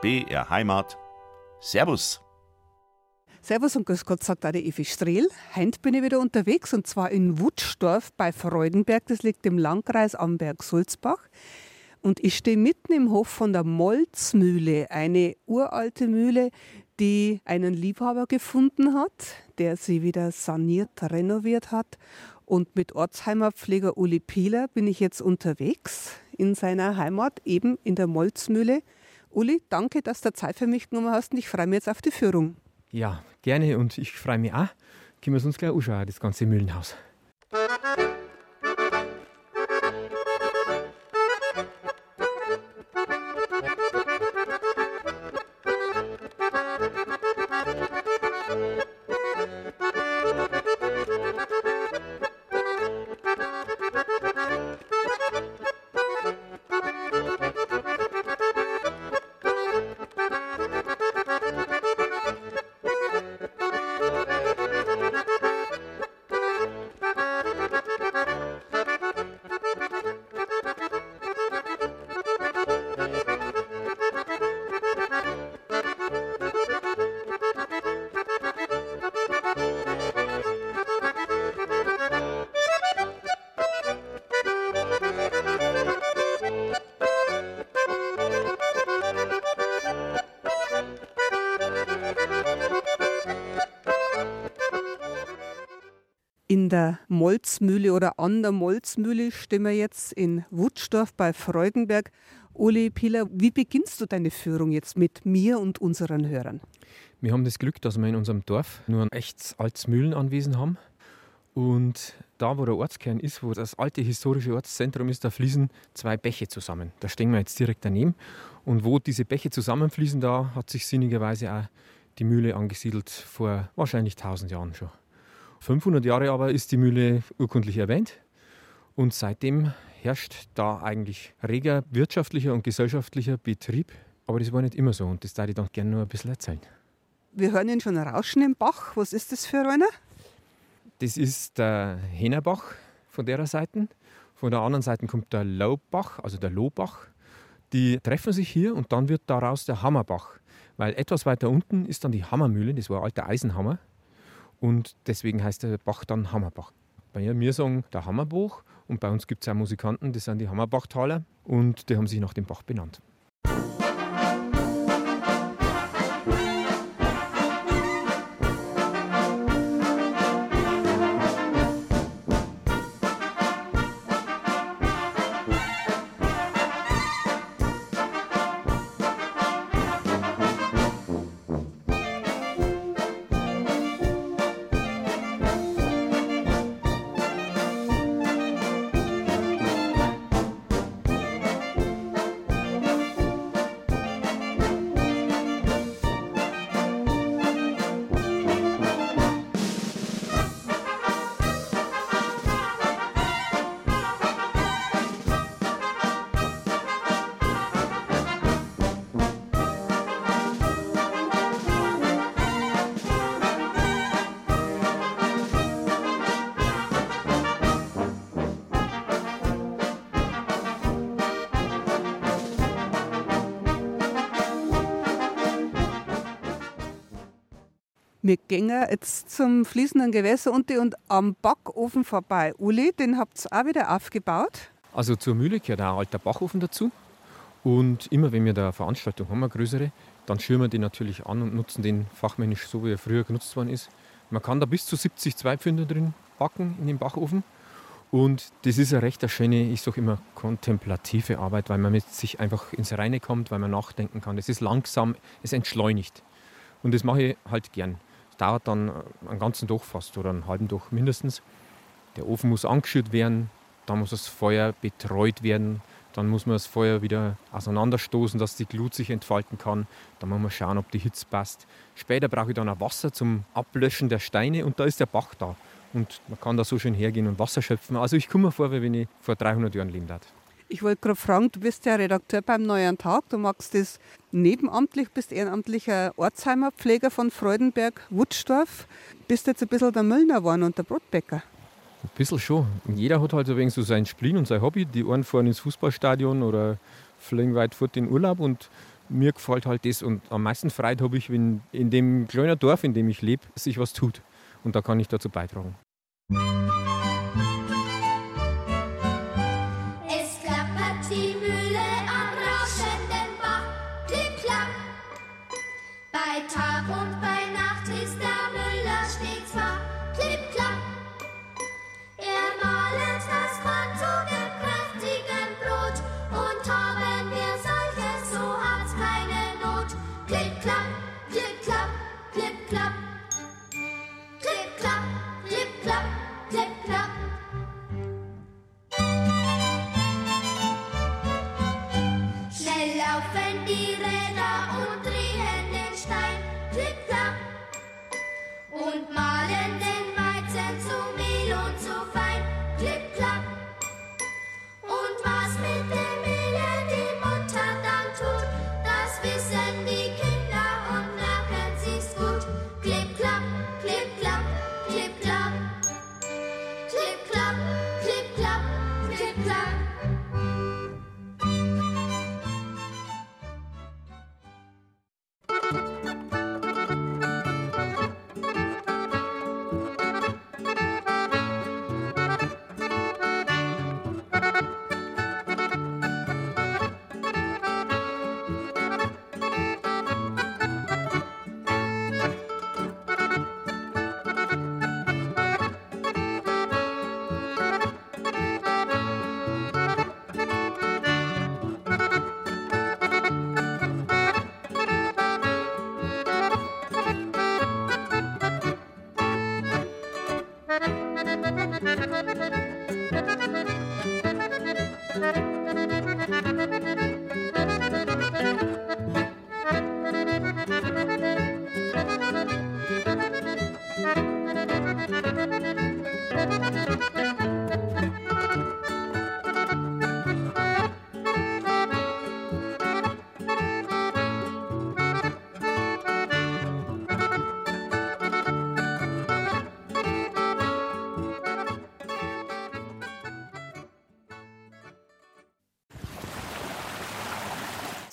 BR Heimat. Servus. Servus und Grüß Gott, sagt auch die Evi Strehl. Heint bin ich wieder unterwegs und zwar in Wutschdorf bei Freudenberg. Das liegt im Landkreis Amberg-Sulzbach. Und ich stehe mitten im Hof von der Molzmühle, eine uralte Mühle, die einen Liebhaber gefunden hat, der sie wieder saniert, renoviert hat. Und mit Ortsheimerpfleger Uli Pieler bin ich jetzt unterwegs in seiner Heimat, eben in der Molzmühle. Uli, danke, dass du Zeit für mich genommen hast und ich freue mich jetzt auf die Führung. Ja, gerne und ich freue mich auch. Können wir uns gleich anschauen, das ganze Mühlenhaus. Der Molzmühle oder an der Molzmühle stehen wir jetzt in Wutschdorf bei Freudenberg. Uli Pieler, wie beginnst du deine Führung jetzt mit mir und unseren Hörern? Wir haben das Glück, dass wir in unserem Dorf nur ein echtes altes Mühlenanwesen haben. Und da, wo der Ortskern ist, wo das alte historische Ortszentrum ist, da fließen zwei Bäche zusammen. Da stehen wir jetzt direkt daneben. Und wo diese Bäche zusammenfließen, da hat sich sinnigerweise auch die Mühle angesiedelt, vor wahrscheinlich 1000 Jahren schon. 500 Jahre aber ist die Mühle urkundlich erwähnt und seitdem herrscht da eigentlich reger wirtschaftlicher und gesellschaftlicher Betrieb. Aber das war nicht immer so und das darf ich dann gerne noch ein bisschen erzählen. Wir hören ihn schon rauschen im Bach. Was ist das für einer? Das ist der Hennerbach von der Seite. Von der anderen Seite kommt der Laubbach, also der Lohbach. Die treffen sich hier und dann wird daraus der Hammerbach. Weil etwas weiter unten ist dann die Hammermühle, das war ein alter Eisenhammer. Und deswegen heißt der Bach dann Hammerbach. Bei mir sagen der Hammerbach und bei uns gibt es auch Musikanten, das sind die Hammerbachtaler und die haben sich nach dem Bach benannt. Gehen jetzt zum fließenden Gewässer unten und am Backofen vorbei. Uli, den habt ihr auch wieder aufgebaut? Also zur Mühle gehört auch ein alter Backofen dazu. Und immer wenn wir da eine Veranstaltung haben, eine größere, dann schirmen wir den natürlich an und nutzen den fachmännisch so, wie er früher genutzt worden ist. Man kann da bis zu 70 Zweipfünder drin backen in dem Backofen. Und das ist eine recht schöne, ich sage immer, kontemplative Arbeit, weil man mit sich einfach ins Reine kommt, weil man nachdenken kann. Es ist langsam, es entschleunigt. Und das mache ich halt gern. Dauert dann einen ganzen Tag fast oder einen halben Tag mindestens. Der Ofen muss angeschürt werden, dann muss das Feuer betreut werden, dann muss man das Feuer wieder auseinanderstoßen, dass die Glut sich entfalten kann. Dann muss man schauen, ob die Hitze passt. Später brauche ich dann auch Wasser zum Ablöschen der Steine und da ist der Bach da. Und man kann da so schön hergehen und Wasser schöpfen. Also ich komme mir vor, wie wenn ich vor 300 Jahren leben darf. Ich wollte gerade fragen, du bist ja Redakteur beim Neuen Tag, du magst das nebenamtlich, bist ehrenamtlicher Ortsheimerpfleger von Freudenberg, Wutschdorf. Bist jetzt ein bisschen der Müllner geworden und der Brotbäcker. Ein bisschen schon. Jeder hat halt so wegen sein Spleen und sein Hobby. Die einen fahren ins Fußballstadion oder fliegen weit fort in Urlaub und mir gefällt halt das und am meisten Freude habe ich, wenn in dem kleinen Dorf, in dem ich lebe, sich was tut. Und da kann ich dazu beitragen. Tag und Nacht.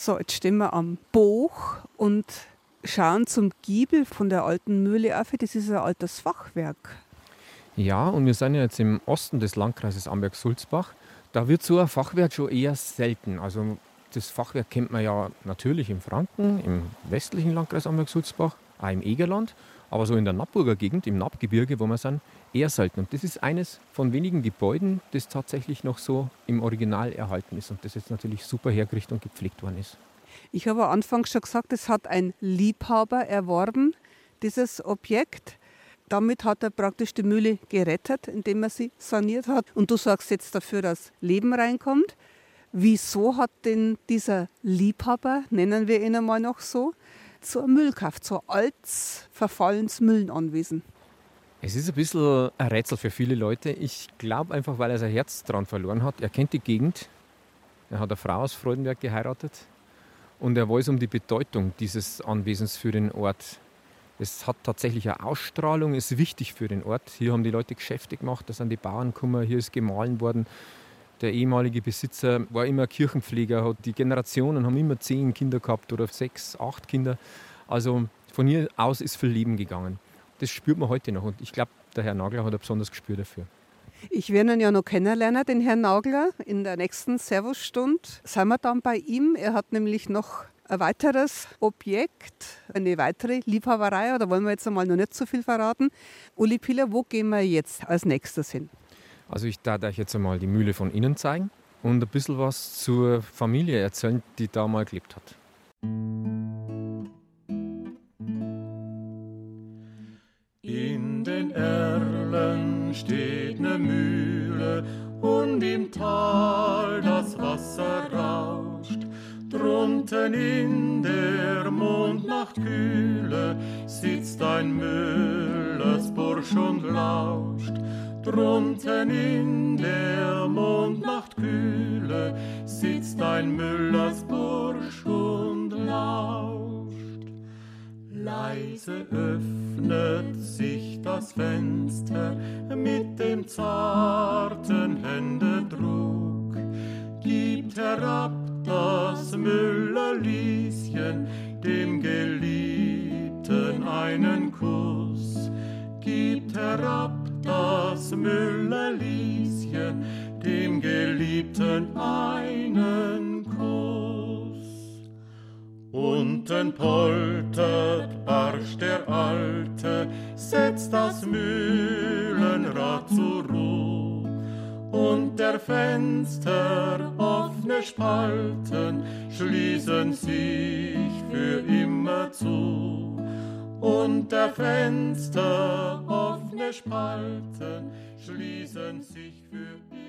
So, jetzt stehen wir am Buch und schauen zum Giebel von der alten Mühle auf. Das ist ein altes Fachwerk. Ja, und wir sind ja jetzt im Osten des Landkreises Amberg-Sulzbach. Da wird so ein Fachwerk schon eher selten. Also das Fachwerk kennt man ja natürlich im Franken, im westlichen Landkreis Amberg-Sulzbach, auch im Egerland. Aber so in der Nappburger Gegend, im Nappgebirge, wo wir sind, eher selten. Und das ist eines von wenigen Gebäuden, das tatsächlich noch so im Original erhalten ist und das jetzt natürlich super hergerichtet und gepflegt worden ist. Ich habe anfangs schon gesagt, es hat ein Liebhaber erworben, dieses Objekt. Damit hat er praktisch die Mühle gerettet, indem er sie saniert hat. Und du sagst jetzt dafür, dass Leben reinkommt. Wieso hat denn dieser Liebhaber, nennen wir ihn einmal noch so, zur Müllkraft, zur alts verfallens Müllenanwesen? Es ist ein bisschen ein Rätsel für viele Leute. Ich glaube einfach, weil er sein Herz daran verloren hat. Er kennt die Gegend. Er hat eine Frau aus Freudenberg geheiratet. Und er weiß um die Bedeutung dieses Anwesens für den Ort. Es hat tatsächlich eine Ausstrahlung, ist wichtig für den Ort. Hier haben die Leute Geschäfte gemacht, da sind die Bauern gekommen, hier ist gemahlen worden. Der ehemalige Besitzer war immer Kirchenpfleger, hat die Generationen haben immer zehn Kinder gehabt oder sechs, acht Kinder. Also von hier aus ist viel Leben gegangen. Das spürt man heute noch und ich glaube, der Herr Nagler hat ein besonderes Gespür dafür. Ich werde ihn ja noch kennenlernen, den Herrn Nagler. In der nächsten Servusstunde sind wir dann bei ihm. Er hat nämlich noch ein weiteres Objekt, eine weitere Liebhaberei, da wollen wir jetzt einmal noch nicht so viel verraten. Uli Piller, wo gehen wir jetzt als nächstes hin? Also ich darf euch jetzt einmal die Mühle von innen zeigen und ein bisschen was zur Familie erzählen, die da mal gelebt hat. Steht ne Mühle und im Tal das Wasser rauscht. Drunten in der Mondnachtkühle sitzt ein Müllersbursch und lauscht. Drunten in schließen sich für immer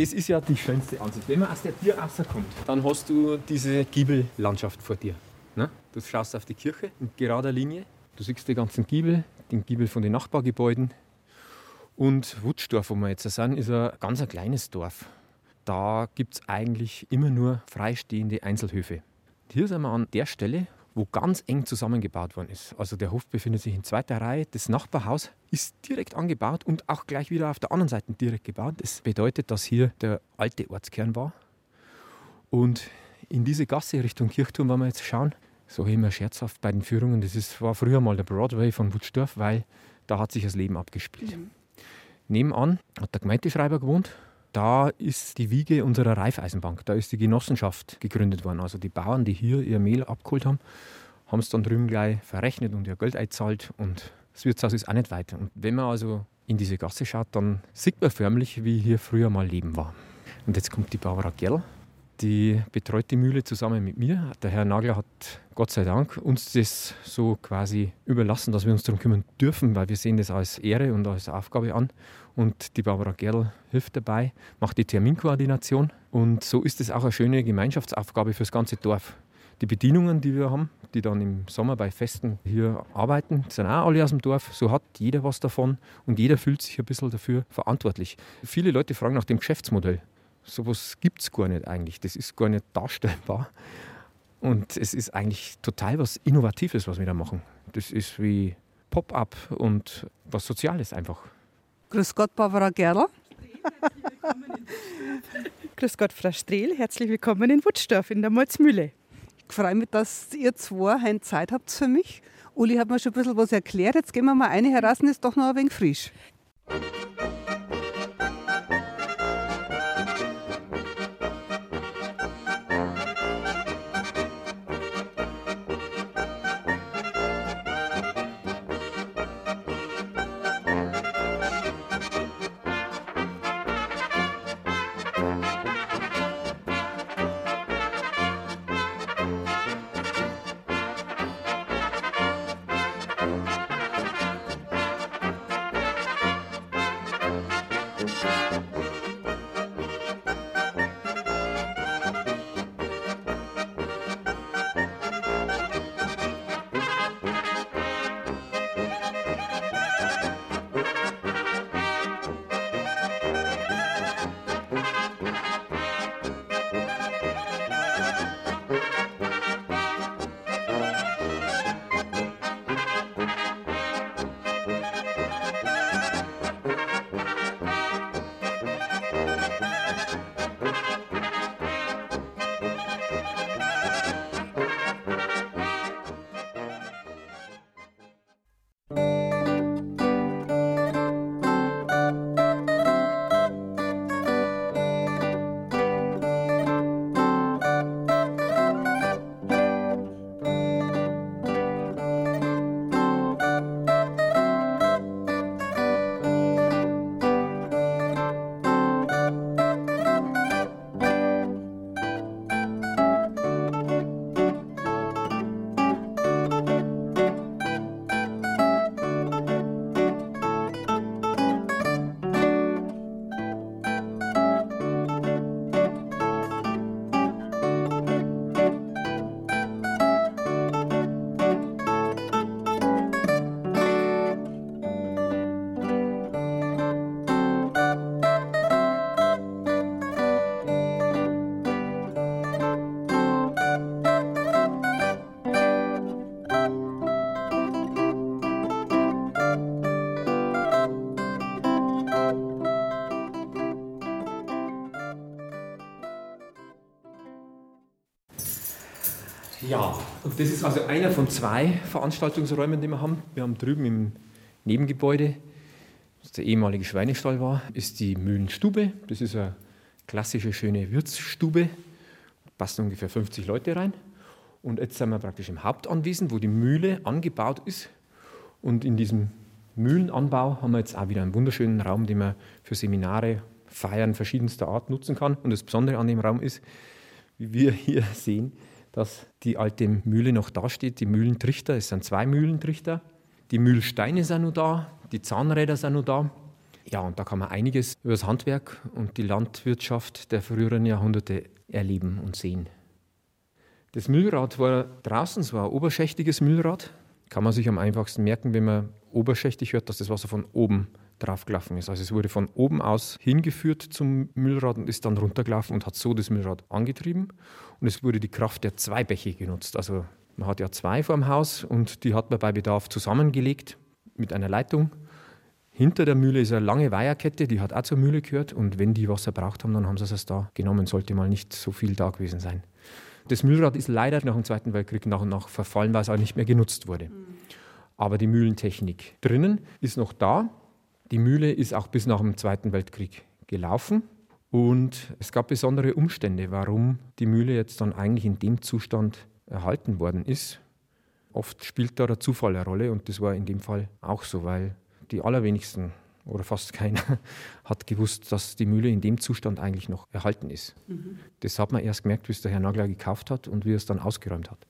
das ist ja die schönste Ansicht. Wenn man aus der Tür rauskommt, dann hast du diese Giebellandschaft vor dir. Ne? Du schaust auf die Kirche in gerader Linie. Du siehst die ganzen Giebel, den Giebel von den Nachbargebäuden. Und Wutschdorf, wo wir jetzt sind, ist ein ganz ein kleines Dorf. Da gibt es eigentlich immer nur freistehende Einzelhöfe. Hier sind wir an der Stelle, wo ganz eng zusammengebaut worden ist. Also der Hof befindet sich in zweiter Reihe. Das Nachbarhaus ist direkt angebaut und auch gleich wieder auf der anderen Seite direkt gebaut. Das bedeutet, dass hier der alte Ortskern war. Und in diese Gasse Richtung Kirchturm, wenn wir jetzt schauen, so immer scherzhaft bei den Führungen, das ist, war früher mal der Broadway von Wutzdorf, weil da hat sich das Leben abgespielt. Mhm. Nebenan hat der Gemeindeschreiber gewohnt da ist die Wiege unserer Reifeisenbank. Da ist die Genossenschaft gegründet worden. Also die Bauern, die hier ihr Mehl abgeholt haben, haben es dann drüben gleich verrechnet und ihr Geld einzahlt. Und das Wirtshaus ist auch nicht weiter. Und wenn man also in diese Gasse schaut, dann sieht man förmlich, wie hier früher mal Leben war. Und jetzt kommt die Barbara Gerl. Die betreut die Mühle zusammen mit mir. Der Herr Nagler hat Gott sei Dank uns das so quasi überlassen, dass wir uns darum kümmern dürfen, weil wir sehen das als Ehre und als Aufgabe an. Und die Barbara Gerl hilft dabei, macht die Terminkoordination. Und so ist es auch eine schöne Gemeinschaftsaufgabe für das ganze Dorf. Die Bedienungen, die wir haben, die dann im Sommer bei Festen hier arbeiten, sind auch alle aus dem Dorf. So hat jeder was davon und jeder fühlt sich ein bisschen dafür verantwortlich. Viele Leute fragen nach dem Geschäftsmodell. So etwas gibt es gar nicht eigentlich. Das ist gar nicht darstellbar. Und es ist eigentlich total was Innovatives, was wir da machen. Das ist wie Pop-up und was Soziales einfach. Grüß Gott, Barbara Gerler. Grüß Gott, Frau Strehl. Herzlich willkommen in Wutzdorf in der Malzmühle. Ich freue mich, dass ihr zwei heute Zeit habt für mich. Uli hat mir schon ein bisschen was erklärt. Jetzt gehen wir mal eine heraus ist doch noch ein wenig frisch. Ja, und das ist also einer von zwei Veranstaltungsräumen, die wir haben. Wir haben drüben im Nebengebäude, was der ehemalige Schweinestall war, ist die Mühlenstube. Das ist eine klassische, schöne Wirtsstube. Passen ungefähr 50 Leute rein. Und jetzt sind wir praktisch im Hauptanwesen, wo die Mühle angebaut ist. Und in diesem Mühlenanbau haben wir jetzt auch wieder einen wunderschönen Raum, den man für Seminare, Feiern verschiedenster Art nutzen kann. Und das Besondere an dem Raum ist, wie wir hier sehen, dass die alte Mühle noch dasteht, die Mühlentrichter. Es sind zwei Mühlentrichter. Die Mühlsteine sind noch da, die Zahnräder sind noch da. Ja, und da kann man einiges über das Handwerk und die Landwirtschaft der früheren Jahrhunderte erleben und sehen. Das Mühlrad war draußen, es war ein oberschächtiges Mühlrad. Kann man sich am einfachsten merken, wenn man oberschächtig hört, dass das Wasser von oben draufgelaufen ist. Also es wurde von oben aus hingeführt zum Mühlrad und ist dann runtergelaufen und hat so das Mühlrad angetrieben. Und es wurde die Kraft der zwei Bäche genutzt. Also man hat ja zwei vor dem Haus und die hat man bei Bedarf zusammengelegt mit einer Leitung. Hinter der Mühle ist eine lange Weiherkette, die hat auch zur Mühle gehört. Und wenn die Wasser braucht haben, dann haben sie es da genommen. Sollte mal nicht so viel da gewesen sein. Das Mühlrad ist leider nach dem Zweiten Weltkrieg nach und nach verfallen, weil es auch nicht mehr genutzt wurde. Aber die Mühlentechnik drinnen ist noch da. Die Mühle ist auch bis nach dem Zweiten Weltkrieg gelaufen. Und es gab besondere Umstände, warum die Mühle jetzt dann eigentlich in dem Zustand erhalten worden ist. Oft spielt da der Zufall eine Rolle und das war in dem Fall auch so, weil die allerwenigsten oder fast keiner hat gewusst, dass die Mühle in dem Zustand eigentlich noch erhalten ist. Mhm. Das hat man erst gemerkt, wie es der Herr Nagler gekauft hat und wie er es dann ausgeräumt hat.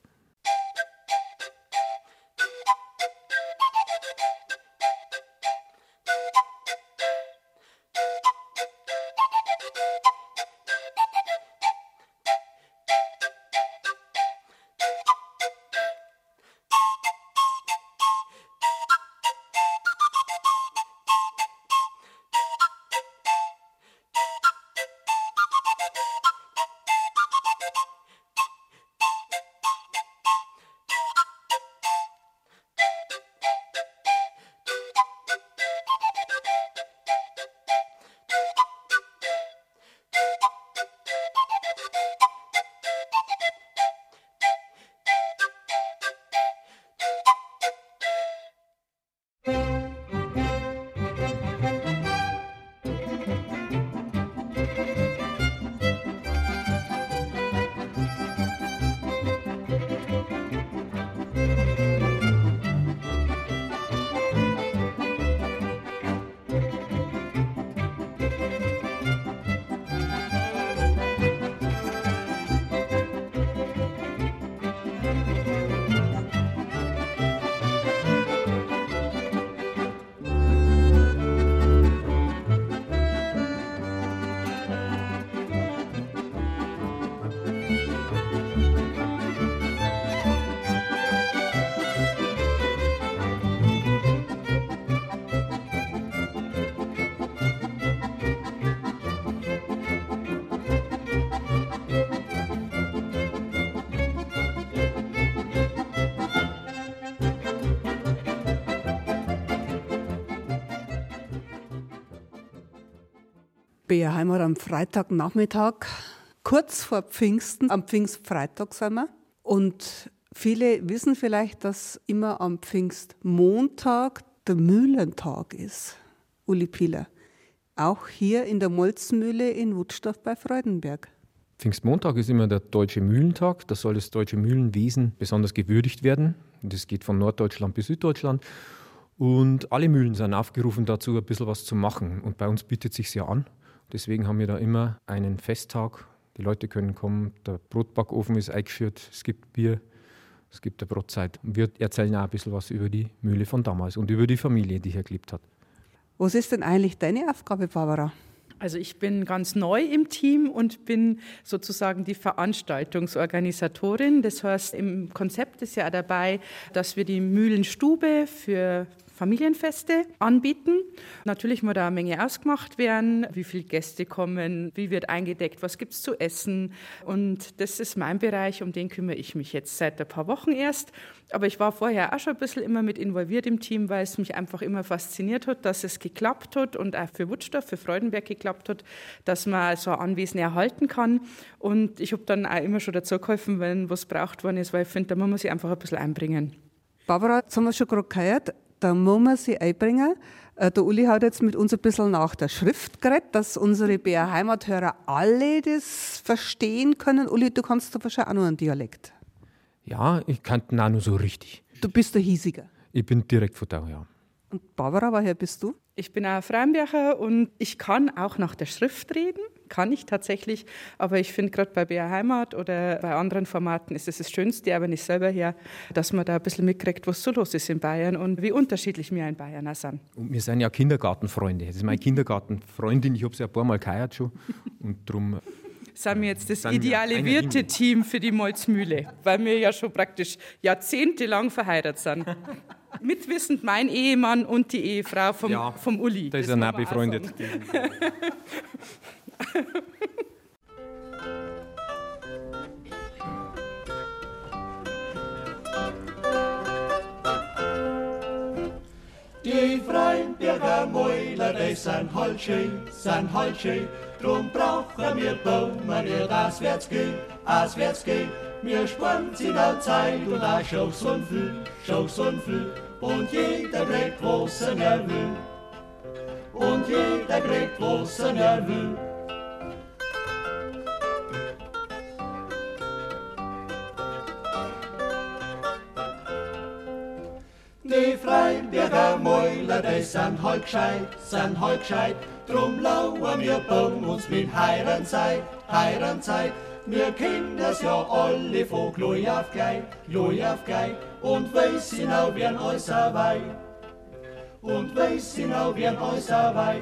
Bea Heimat am Freitagnachmittag, kurz vor Pfingsten, am Pfingstfreitag sind wir. Und viele wissen vielleicht, dass immer am Pfingstmontag der Mühlentag ist. Uli Pieler. Auch hier in der Molzmühle in Wutstorf bei Freudenberg. Pfingstmontag ist immer der Deutsche Mühlentag. Da soll das deutsche Mühlenwesen besonders gewürdigt werden. Das geht von Norddeutschland bis Süddeutschland. Und alle Mühlen sind aufgerufen dazu, ein bisschen was zu machen. Und bei uns bietet sich ja an. Deswegen haben wir da immer einen Festtag. Die Leute können kommen, der Brotbackofen ist eingeführt, es gibt Bier, es gibt eine Brotzeit. Wir erzählen auch ein bisschen was über die Mühle von damals und über die Familie, die hier gelebt hat. Was ist denn eigentlich deine Aufgabe, Barbara? Also ich bin ganz neu im Team und bin sozusagen die Veranstaltungsorganisatorin. Das heißt, im Konzept ist ja dabei, dass wir die Mühlenstube für Familienfeste anbieten. Natürlich muss da eine Menge ausgemacht werden, wie viele Gäste kommen, wie wird eingedeckt, was gibt es zu essen. Und das ist mein Bereich, um den kümmere ich mich jetzt seit ein paar Wochen erst. Aber ich war vorher auch schon ein bisschen immer mit involviert im Team, weil es mich einfach immer fasziniert hat, dass es geklappt hat und auch für Wuttstoff, für Freudenberg geklappt hat, dass man so ein Anwesen erhalten kann. Und ich habe dann auch immer schon dazu geholfen, wenn was braucht worden ist, weil ich finde, da muss man sich einfach ein bisschen einbringen. Barbara, jetzt haben wir schon gerade gehört, da muss man sich einbringen. Äh, der Uli hat jetzt mit uns ein bisschen nach der Schrift geredet, dass unsere BR Heimathörer alle das verstehen können. Uli, du kannst da wahrscheinlich auch noch einen Dialekt. Ja, ich kannte ihn auch nur so richtig. Du bist der Hiesiger. Ich bin direkt von da, ja. Und Barbara, woher bist du? Ich bin auch Freienberger und ich kann auch nach der Schrift reden, kann ich tatsächlich. Aber ich finde gerade bei BR Heimat oder bei anderen Formaten ist es das Schönste, aber nicht selber her, dass man da ein bisschen mitkriegt, was so los ist in Bayern und wie unterschiedlich wir in Bayern auch sind. Und wir sind ja Kindergartenfreunde. Das ist meine Kindergartenfreundin. Ich habe sie ein paar Mal geheiert schon. Und darum sind wir jetzt das ideale Wirte-Team für die Molzmühle, weil wir ja schon praktisch jahrzehntelang verheiratet sind. Mitwissend mein Ehemann und die Ehefrau vom, Ja, vom Uli. da ist er nah befreundet. Die Freinberger Mäuler, die sind halt schön, sind halt schön. Drum brauchen wir Baumen nicht auswärts gehen, auswärts gehen. Wir sparen sie da Zeit und auch schon so viel, schon so viel. Und jeder kriegt, was er will. Und jeder kriegt, was er will. Die Freiberger Mäuler, die sind halt gescheit, sind halt gescheit. Drum lauern wir bauen uns mit Heirenzeit, Heirenzeit. Wir kennen das ja alle von Gloi auf Glei, Gloi auf Glei. Und weiß genau, wer uns wei. Und weiß genau, wer uns wei.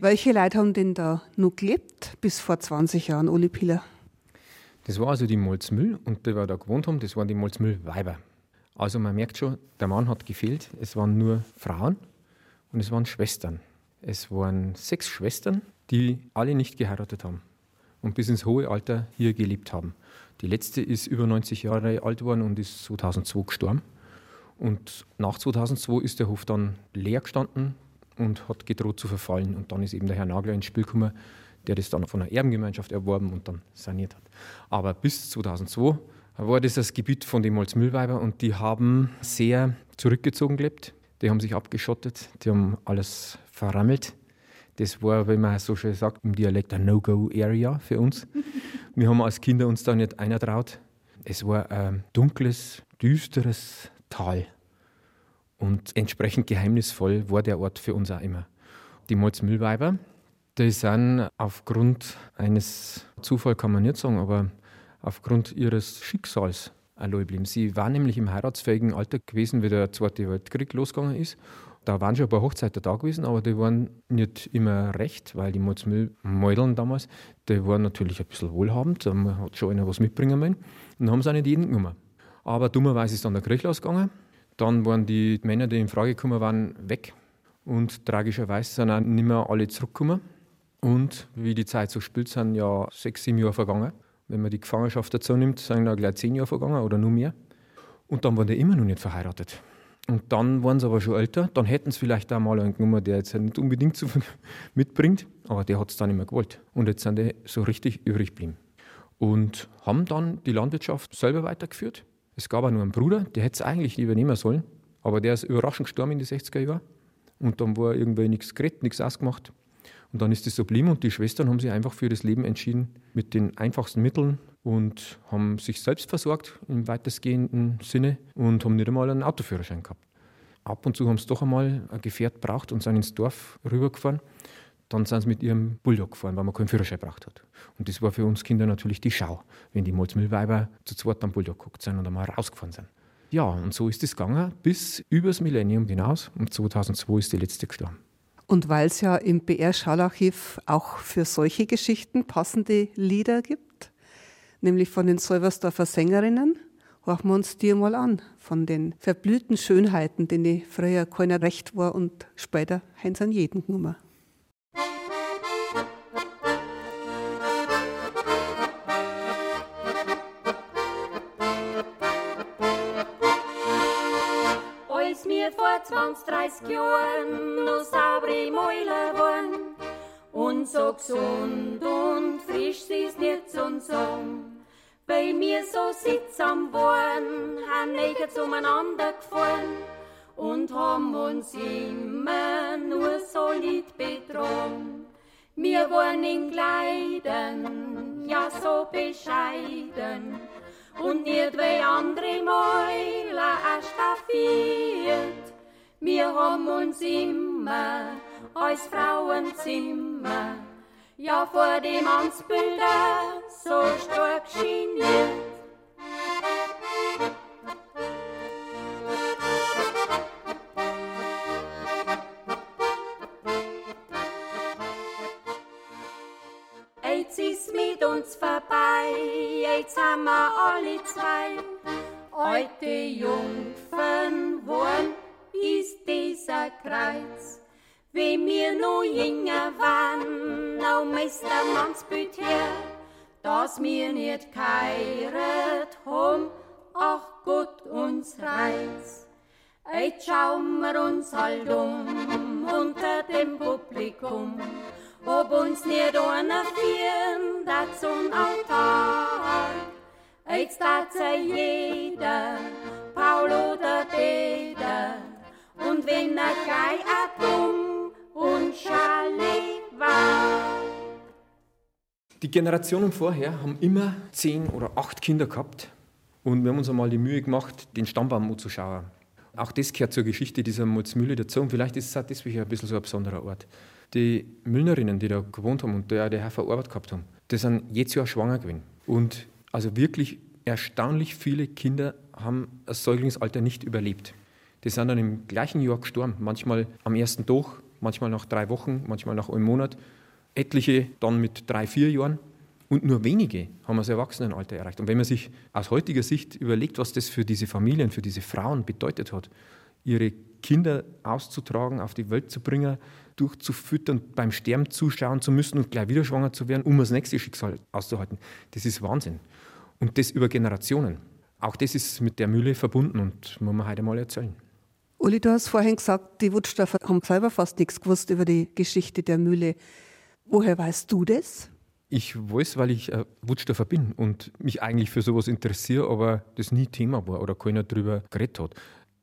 Welche Leute haben denn da noch gelebt bis vor 20 Jahren, Uli Pieler? Das war also die Molzmüll und die wir da gewohnt haben, das waren die Molzmüllweiber. Also man merkt schon, der Mann hat gefehlt. Es waren nur Frauen und es waren Schwestern. Es waren sechs Schwestern, die alle nicht geheiratet haben und bis ins hohe Alter hier gelebt haben. Die letzte ist über 90 Jahre alt geworden und ist 2002 gestorben. Und nach 2002 ist der Hof dann leer gestanden und hat gedroht zu verfallen. Und dann ist eben der Herr Nagler ins Spiel gekommen, der das dann von einer Erbengemeinschaft erworben und dann saniert hat. Aber bis 2002 war das das Gebiet von den Molzmüllweiber und die haben sehr zurückgezogen gelebt. Die haben sich abgeschottet, die haben alles verrammelt. Das war, wie man so schön sagt, im Dialekt ein No-Go-Area für uns. Wir haben als Kinder uns da nicht einer traut. Es war ein dunkles, düsteres Tal. Und entsprechend geheimnisvoll war der Ort für uns auch immer. Die Molzmüllweiber, die sind aufgrund eines Zufall kann man nicht sagen, aber aufgrund ihres Schicksals allein geblieben. Sie waren nämlich im heiratsfähigen Alter gewesen, wie der Zweite Weltkrieg losgegangen ist. Da waren schon ein paar Hochzeiten da gewesen, aber die waren nicht immer recht, weil die Molzmüllmäudeln damals, die waren natürlich ein bisschen wohlhabend, da hat schon einer was mitbringen müssen. Und haben sie auch nicht jeden genommen. Aber dummerweise ist dann der Krieg losgegangen. Dann waren die Männer, die in Frage gekommen waren, weg. Und tragischerweise sind auch nicht mehr alle zurückgekommen. Und wie die Zeit so spielt, sind ja sechs, sieben Jahre vergangen. Wenn man die Gefangenschaft dazu nimmt, sind ja gleich zehn Jahre vergangen oder nur mehr. Und dann waren die immer noch nicht verheiratet. Und dann waren sie aber schon älter. Dann hätten sie vielleicht auch mal einen genommen, der jetzt nicht unbedingt so mitbringt. Aber der hat es dann nicht mehr gewollt. Und jetzt sind die so richtig übrig geblieben. Und haben dann die Landwirtschaft selber weitergeführt. Es gab auch nur einen Bruder, der hätte es eigentlich übernehmen sollen. Aber der ist überraschend gestorben in die 60er Jahre. Und dann war irgendwie nichts geredet, nichts ausgemacht. Und dann ist das so geblieben und die Schwestern haben sich einfach für das Leben entschieden mit den einfachsten Mitteln und haben sich selbst versorgt im weitestgehenden Sinne und haben nicht einmal einen Autoführerschein gehabt. Ab und zu haben sie doch einmal ein Gefährt braucht und sind ins Dorf rübergefahren. Dann sind sie mit ihrem Bulldog gefahren, weil man keinen Führerschein braucht hat. Und das war für uns Kinder natürlich die Schau, wenn die Molzmüllweiber zu zweit am Bulldog geguckt sind und einmal rausgefahren sind. Ja, und so ist es gegangen bis übers Millennium hinaus. Und 2002 ist die letzte gestorben. Und weil es ja im BR-Schallarchiv auch für solche Geschichten passende Lieder gibt, nämlich von den Solversdorfer Sängerinnen, horchen wir uns die mal an, von den verblühten Schönheiten, denen früher keiner recht war und später sie an jeden genommen. 20, 30 Jahren noch saubere Mäuler waren und so gesund und frisch sie's nicht zum Song. Bei mir so sittsam waren, haben Neger zueinander gefahren und haben uns immer nur solid betrogen. Wir waren in Kleidern, ja so bescheiden und nicht wie andere Mäuler erstaffiert. Wir haben uns immer als Frauenzimmer ja vor dem Amtsbilder so stark geniert. Jetzt ist mit uns vorbei, jetzt haben wir alle zwei alte Jungfern wohnen ist dieser Kreuz. Wie mir nur jünger waren, au Meister Mannsbild her, dass mir nicht geheirat hom, ach Gott uns reiz. Jetzt schauen wir uns halt um unter dem Publikum, ob uns nicht einer führen, das zum Altar. Jetzt hat jeder, Paul oder Peter, und wenn er gleich dumm und schale war. Die Generationen vorher haben immer zehn oder acht Kinder gehabt und wir haben uns einmal die Mühe gemacht, den Stammbaum anzuschauen. Auch das gehört zur Geschichte dieser Molzmühle dazu und vielleicht ist es auch deswegen ein bisschen so ein besonderer Ort. Die Müllnerinnen, die da gewohnt haben und der, der Herr verarbeitet gehabt haben, die sind jedes Jahr schwanger gewesen. Und also wirklich erstaunlich viele Kinder haben das Säuglingsalter nicht überlebt. Die sind dann im gleichen Jahr gestorben, manchmal am ersten Tag, manchmal nach drei Wochen, manchmal nach einem Monat. Etliche dann mit drei, vier Jahren. Und nur wenige haben das Erwachsenenalter erreicht. Und wenn man sich aus heutiger Sicht überlegt, was das für diese Familien, für diese Frauen bedeutet hat, ihre Kinder auszutragen, auf die Welt zu bringen, durchzufüttern, beim Sterben zuschauen zu müssen und gleich wieder schwanger zu werden, um das nächste Schicksal auszuhalten, das ist Wahnsinn. Und das über Generationen. Auch das ist mit der Mühle verbunden und muss man heute mal erzählen. Uli, du hast vorhin gesagt, die Wuttstoffer haben selber fast nichts gewusst über die Geschichte der Mühle. Woher weißt du das? Ich weiß, weil ich äh, Wuttstoffer bin und mich eigentlich für sowas interessiere, aber das nie Thema war oder keiner darüber geredet hat.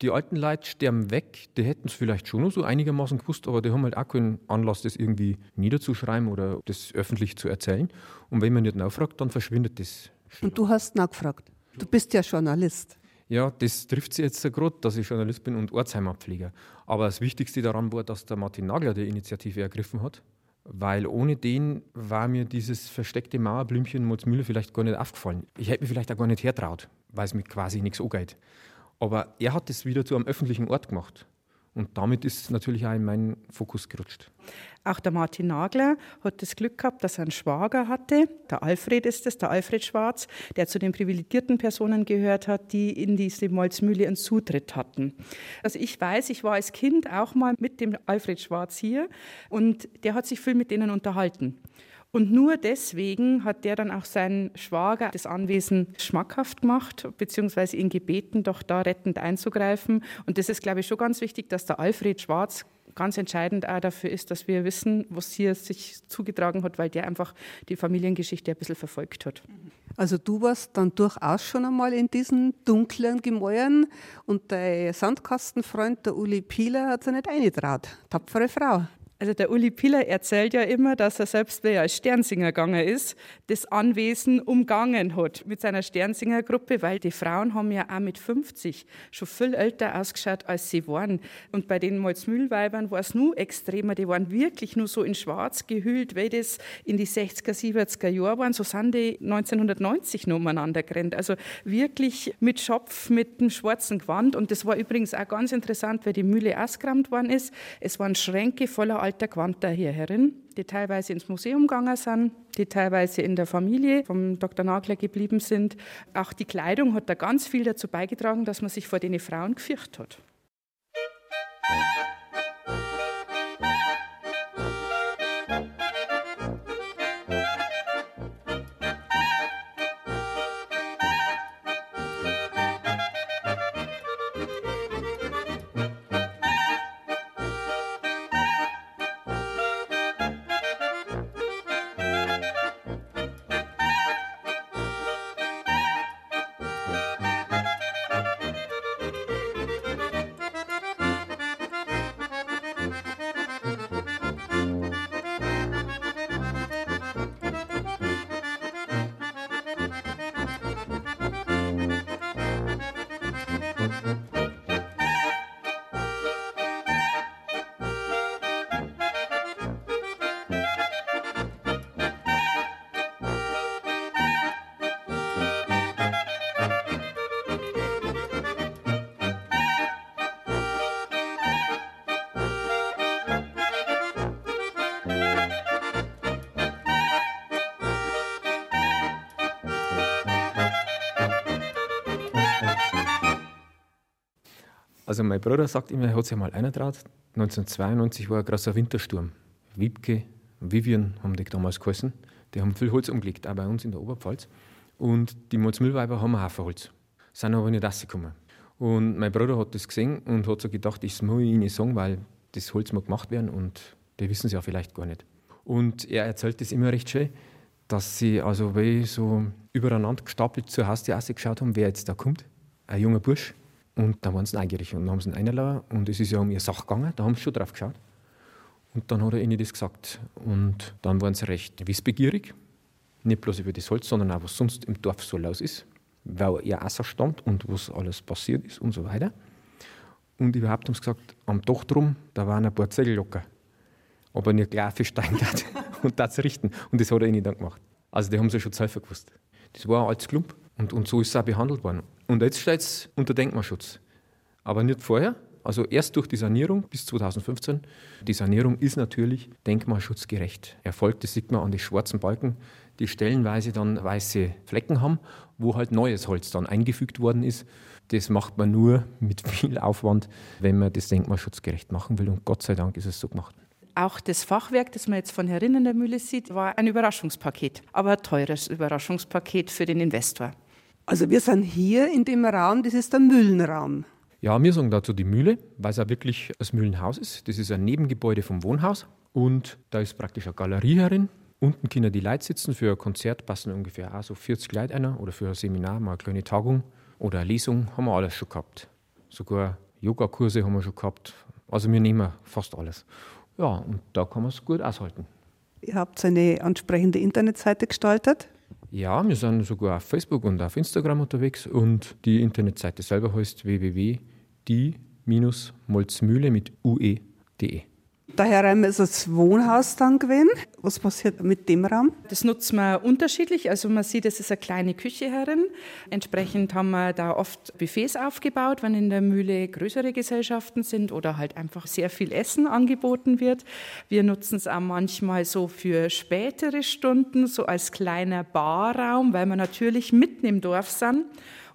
Die alten Leute sterben weg, die hätten es vielleicht schon noch so einigermaßen gewusst, aber die haben halt auch keinen Anlass, das irgendwie niederzuschreiben oder das öffentlich zu erzählen. Und wenn man nicht nachfragt, dann verschwindet das. Und du hast nachgefragt. Du bist ja Journalist. Ja, das trifft sich jetzt gerade, dass ich Journalist bin und Ortsheimatpfleger. Aber das Wichtigste daran war, dass der Martin Nagler die Initiative ergriffen hat, weil ohne den war mir dieses versteckte Mauerblümchen in Molzmühle vielleicht gar nicht aufgefallen. Ich hätte mich vielleicht auch gar nicht hertraut, weil es mir quasi nichts angeht. Aber er hat es wieder zu einem öffentlichen Ort gemacht. Und damit ist natürlich auch in meinen Fokus gerutscht. Auch der Martin Nagler hat das Glück gehabt, dass er einen Schwager hatte. Der Alfred ist es, der Alfred Schwarz, der zu den privilegierten Personen gehört hat, die in diese Molzmühle einen Zutritt hatten. Also ich weiß, ich war als Kind auch mal mit dem Alfred Schwarz hier und der hat sich viel mit denen unterhalten. Und nur deswegen hat der dann auch seinen Schwager das Anwesen schmackhaft gemacht, beziehungsweise ihn gebeten, doch da rettend einzugreifen. Und das ist, glaube ich, schon ganz wichtig, dass der Alfred Schwarz ganz entscheidend auch dafür ist, dass wir wissen, was hier sich zugetragen hat, weil der einfach die Familiengeschichte ein bisschen verfolgt hat. Also du warst dann durchaus schon einmal in diesen dunklen Gemäuern und dein Sandkastenfreund, der Uli Pieler, hat sich nicht eingetraut. Tapfere Frau. Also der Uli Piller erzählt ja immer, dass er selbst, wenn er als Sternsinger gegangen ist, das Anwesen umgangen hat mit seiner Sternsingergruppe, weil die Frauen haben ja auch mit 50 schon viel älter ausgeschaut, als sie waren. Und bei den Molzmühlweibern war es nur extremer, die waren wirklich nur so in schwarz gehüllt, weil das in die 60er, 70er Jahre waren. So sind die 1990 noch umeinander gerannt. Also wirklich mit Schopf, mit einem schwarzen Gewand. Und das war übrigens auch ganz interessant, weil die Mühle ausgerammt worden ist. Es waren Schränke voller alter Quanta hier herin, die teilweise ins Museum gegangen sind, die teilweise in der Familie vom Dr. Nagler geblieben sind. Auch die Kleidung hat da ganz viel dazu beigetragen, dass man sich vor den Frauen gefürchtet hat. Also mein Bruder sagt immer, er hat sich mal einer traut. 1992 war ein krasser Wintersturm. Wiebke, Vivian haben die damals geheißen. Die haben viel Holz umgelegt, auch bei uns in der Oberpfalz. Und die Molzmüllweiber haben auch Holz. Sind aber nicht rausgekommen. Und mein Bruder hat das gesehen und hat so gedacht, ich muss ihnen sagen, weil das Holz muss gemacht werden und die wissen es ja vielleicht gar nicht. Und er erzählt das immer recht schön, dass sie also wie so übereinander gestapelt zur Haustür geschaut haben, wer jetzt da kommt. Ein junger Bursch. Und da waren sie neugierig und dann haben sie ihn eingeladen und es ist ja um ihre Sache gegangen, da haben sie schon drauf geschaut. Und dann hat er ihnen das gesagt. Und dann waren sie recht wissbegierig, nicht bloß über das Holz, sondern auch, was sonst im Dorf so los ist, weil er Asser stammt und was alles passiert ist und so weiter. Und überhaupt haben sie gesagt, am Dach drum, da waren ein paar Zettel locker. Aber nicht gleich feststeigen hat und das richten. Und das hat er ihnen dann gemacht. Also die haben sie schon selber gewusst. Das war ein altes Klump und, und so ist es auch behandelt worden. Und jetzt steht es unter Denkmalschutz. Aber nicht vorher, also erst durch die Sanierung bis 2015. Die Sanierung ist natürlich denkmalschutzgerecht erfolgt. Das sieht man an den schwarzen Balken, die stellenweise dann weiße Flecken haben, wo halt neues Holz dann eingefügt worden ist. Das macht man nur mit viel Aufwand, wenn man das denkmalschutzgerecht machen will. Und Gott sei Dank ist es so gemacht. Auch das Fachwerk, das man jetzt von herinnen in der Mühle sieht, war ein Überraschungspaket, aber ein teures Überraschungspaket für den Investor. Also wir sind hier in dem Raum, das ist der Mühlenraum. Ja, wir sagen dazu die Mühle, weil es auch wirklich das Mühlenhaus ist. Das ist ein Nebengebäude vom Wohnhaus und da ist praktisch eine Galerie herin. Unten können die Leute sitzen. Für ein Konzert passen ungefähr auch so 40 Leute einer oder für ein Seminar mal eine kleine Tagung oder eine Lesung haben wir alles schon gehabt. Sogar Yogakurse haben wir schon gehabt. Also wir nehmen fast alles. Ja, und da kann man es gut aushalten. Ihr habt eine entsprechende Internetseite gestaltet. Ja, wir sind sogar auf Facebook und auf Instagram unterwegs und die Internetseite selber heißt www.die-molzmühle mit ue.de. Daher ist das Wohnhaus dann gewesen. Was passiert mit dem Raum? Das nutzen wir unterschiedlich. Also man sieht, es ist eine kleine Küche herin. Entsprechend haben wir da oft Buffets aufgebaut, wenn in der Mühle größere Gesellschaften sind oder halt einfach sehr viel Essen angeboten wird. Wir nutzen es auch manchmal so für spätere Stunden, so als kleiner Barraum, weil wir natürlich mitten im Dorf sind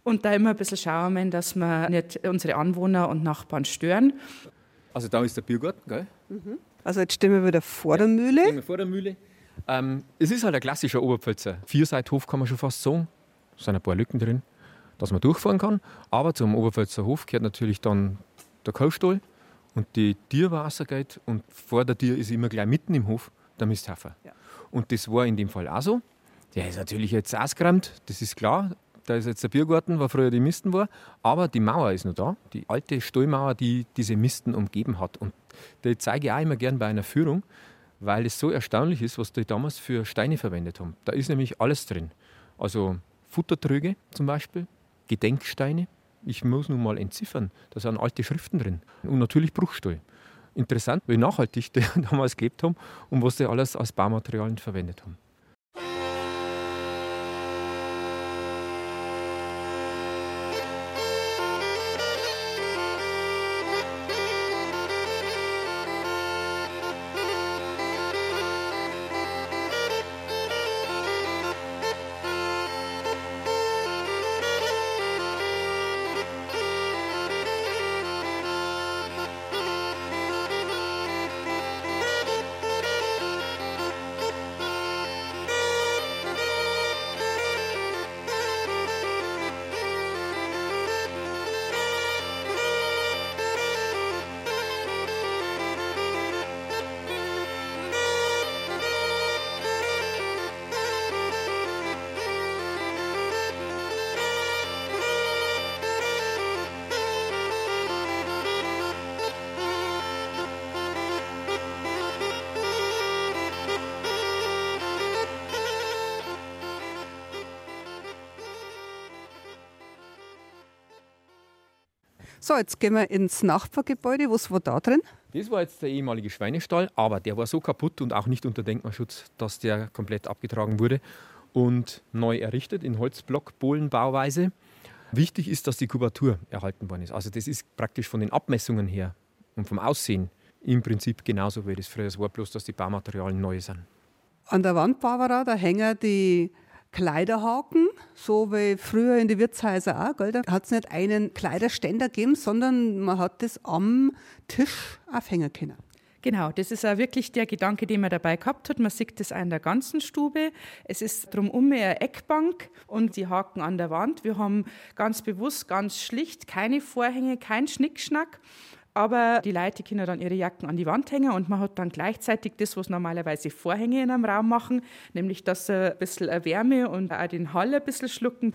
und da immer ein bisschen schauen, dass wir nicht unsere Anwohner und Nachbarn stören. Also da ist der Biergarten, gell? Mhm. Also jetzt stehen wir wieder vor der Mühle. Stehen wir vor der Mühle. Ähm, es ist halt ein klassischer Oberpfälzer Vierseithof, kann man schon fast sagen. Es sind ein paar Lücken drin, dass man durchfahren kann. Aber zum Oberpfälzer Hof gehört natürlich dann der Kuhstall und die Tierwasser geht. Und vor der Tür ist immer gleich mitten im Hof der Misthafer. Ja. Und das war in dem Fall auch so. Der ist natürlich jetzt ausgeräumt, das ist klar. Da ist jetzt der Biergarten, wo früher die Misten war. Aber die Mauer ist noch da. Die alte Stallmauer, die diese Misten umgeben hat. Und die zeige ich auch immer gern bei einer Führung, weil es so erstaunlich ist, was die damals für Steine verwendet haben. Da ist nämlich alles drin. Also Futtertröge zum Beispiel, Gedenksteine. Ich muss nun mal entziffern, da sind alte Schriften drin. Und natürlich Bruchstall. Interessant, wie nachhaltig die damals gelebt haben und was sie alles als Baumaterialien verwendet haben. Jetzt gehen wir ins Nachbargebäude. Was war da drin? Das war jetzt der ehemalige Schweinestall, aber der war so kaputt und auch nicht unter Denkmalschutz, dass der komplett abgetragen wurde und neu errichtet in Holzblock-Bohlenbauweise. Wichtig ist, dass die Kubatur erhalten worden ist. Also das ist praktisch von den Abmessungen her und vom Aussehen im Prinzip genauso wie das früher war, bloß dass die Baumaterialien neu sind. An der Wand, Barbara, da hängen die Kleiderhaken, so wie früher in den Wirtshäusern auch. Gell? Da hat es nicht einen Kleiderständer gegeben, sondern man hat das am Tisch aufhängen können. Genau, das ist auch wirklich der Gedanke, den man dabei gehabt hat. Man sieht das in der ganzen Stube. Es ist drumherum eine Eckbank und die Haken an der Wand. Wir haben ganz bewusst, ganz schlicht keine Vorhänge, kein Schnickschnack. Aber die Leute können dann ihre Jacken an die Wand hängen und man hat dann gleichzeitig das, was normalerweise Vorhänge in einem Raum machen, nämlich dass sie ein bisschen Wärme und auch den Hall ein bisschen schlucken.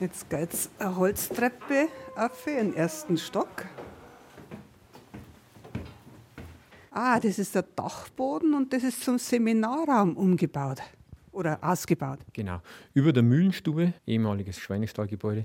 Jetzt geht es eine Holztreppe auf in den ersten Stock. Ah, das ist der Dachboden und das ist zum Seminarraum umgebaut oder ausgebaut. Genau. Über der Mühlenstube, ehemaliges Schweinestallgebäude,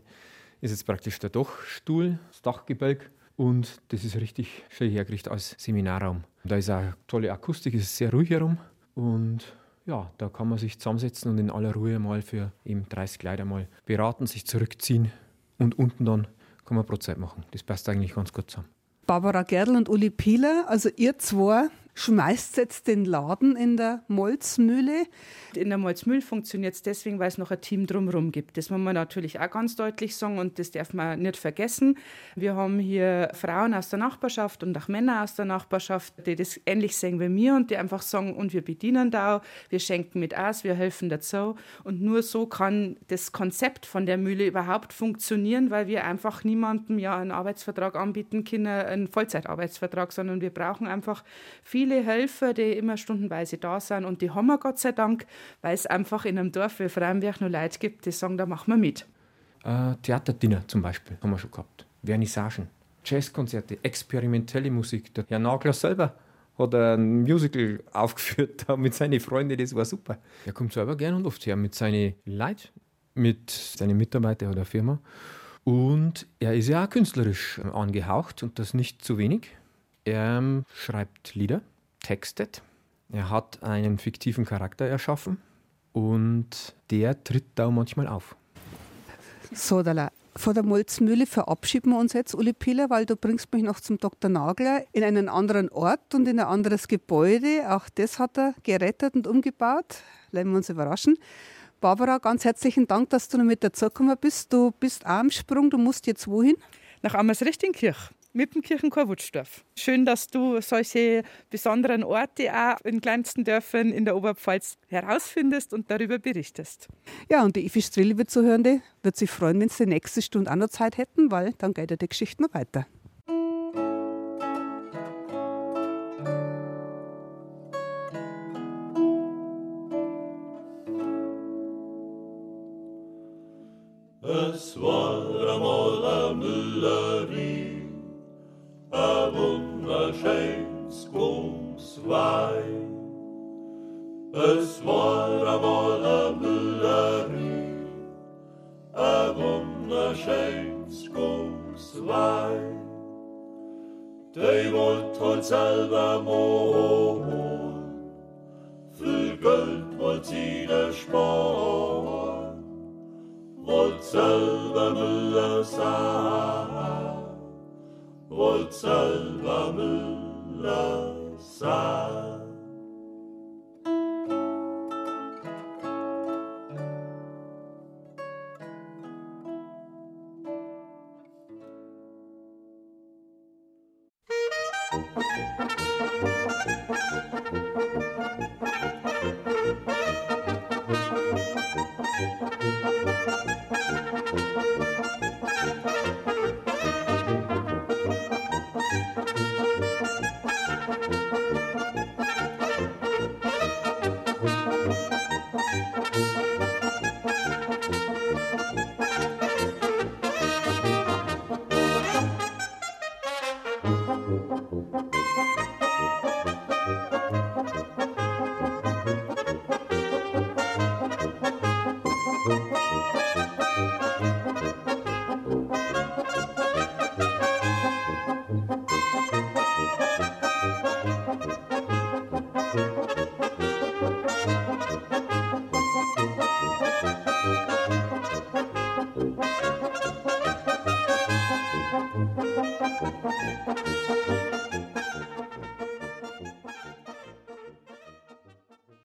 ist jetzt praktisch der Dachstuhl, das Dachgebälk und das ist richtig schön hergerichtet als Seminarraum. Da ist auch tolle Akustik, es ist sehr ruhig herum. Und ja, da kann man sich zusammensetzen und in aller Ruhe mal für eben 30 Leute mal beraten, sich zurückziehen. Und unten dann kann man Brotzeit machen. Das passt eigentlich ganz gut zusammen. Barbara Gerdl und Uli Pieler, also ihr zwei schmeißt jetzt den Laden in der Molzmühle. In der Molzmühle funktioniert es deswegen, weil es noch ein Team drumherum gibt. Das muss man natürlich auch ganz deutlich sagen und das darf man nicht vergessen. Wir haben hier Frauen aus der Nachbarschaft und auch Männer aus der Nachbarschaft, die das ähnlich sehen wie mir und die einfach sagen, und wir bedienen da, wir schenken mit aus, wir helfen dazu. Und nur so kann das Konzept von der Mühle überhaupt funktionieren, weil wir einfach niemandem ja einen Arbeitsvertrag anbieten können, einen Vollzeitarbeitsvertrag, sondern wir brauchen einfach viele viele Helfer, die immer stundenweise da sind und die haben wir Gott sei Dank, weil es einfach in einem Dorf wie Freienberg nur Leute gibt, die sagen, da machen wir mit. Äh, Theaterdinner zum Beispiel haben wir schon gehabt, Vernissagen, Jazzkonzerte, experimentelle Musik. Der Herr Nagler selber hat ein Musical aufgeführt mit seinen Freunden, das war super. Er kommt selber gern und oft her mit seinen Leuten, mit seinen Mitarbeitern oder Firma. Und er ist ja auch künstlerisch angehaucht und das nicht zu wenig. Er schreibt Lieder textet. Er hat einen fiktiven Charakter erschaffen und der tritt da manchmal auf. So, Dala. Vor der Molzmühle verabschieden wir uns jetzt, Uli Piller, weil du bringst mich noch zum Dr. Nagler in einen anderen Ort und in ein anderes Gebäude. Auch das hat er gerettet und umgebaut. Lassen wir uns überraschen. Barbara, ganz herzlichen Dank, dass du noch mit dazugekommen bist. Du bist auch am Sprung. Du musst jetzt wohin? Nach Ammersrichtinkirch mit dem Kirchenchor Wutzdorf. Schön, dass du solche besonderen Orte auch in kleinsten Dörfern in der Oberpfalz herausfindest und darüber berichtest. Ja, und die Ifi Strill, liebe Zuhörende, wird sich freuen, wenn sie die nächste Stunde auch noch Zeit hätten, weil dann geht ja die Geschichte noch weiter. Es war einmal eine Müllerie, großes Wein. Es war einmal eine Müllerie, ein wunderschönes großes Wein. Die wollt halt selber machen, viel Geld wollt sie da sparen, wollt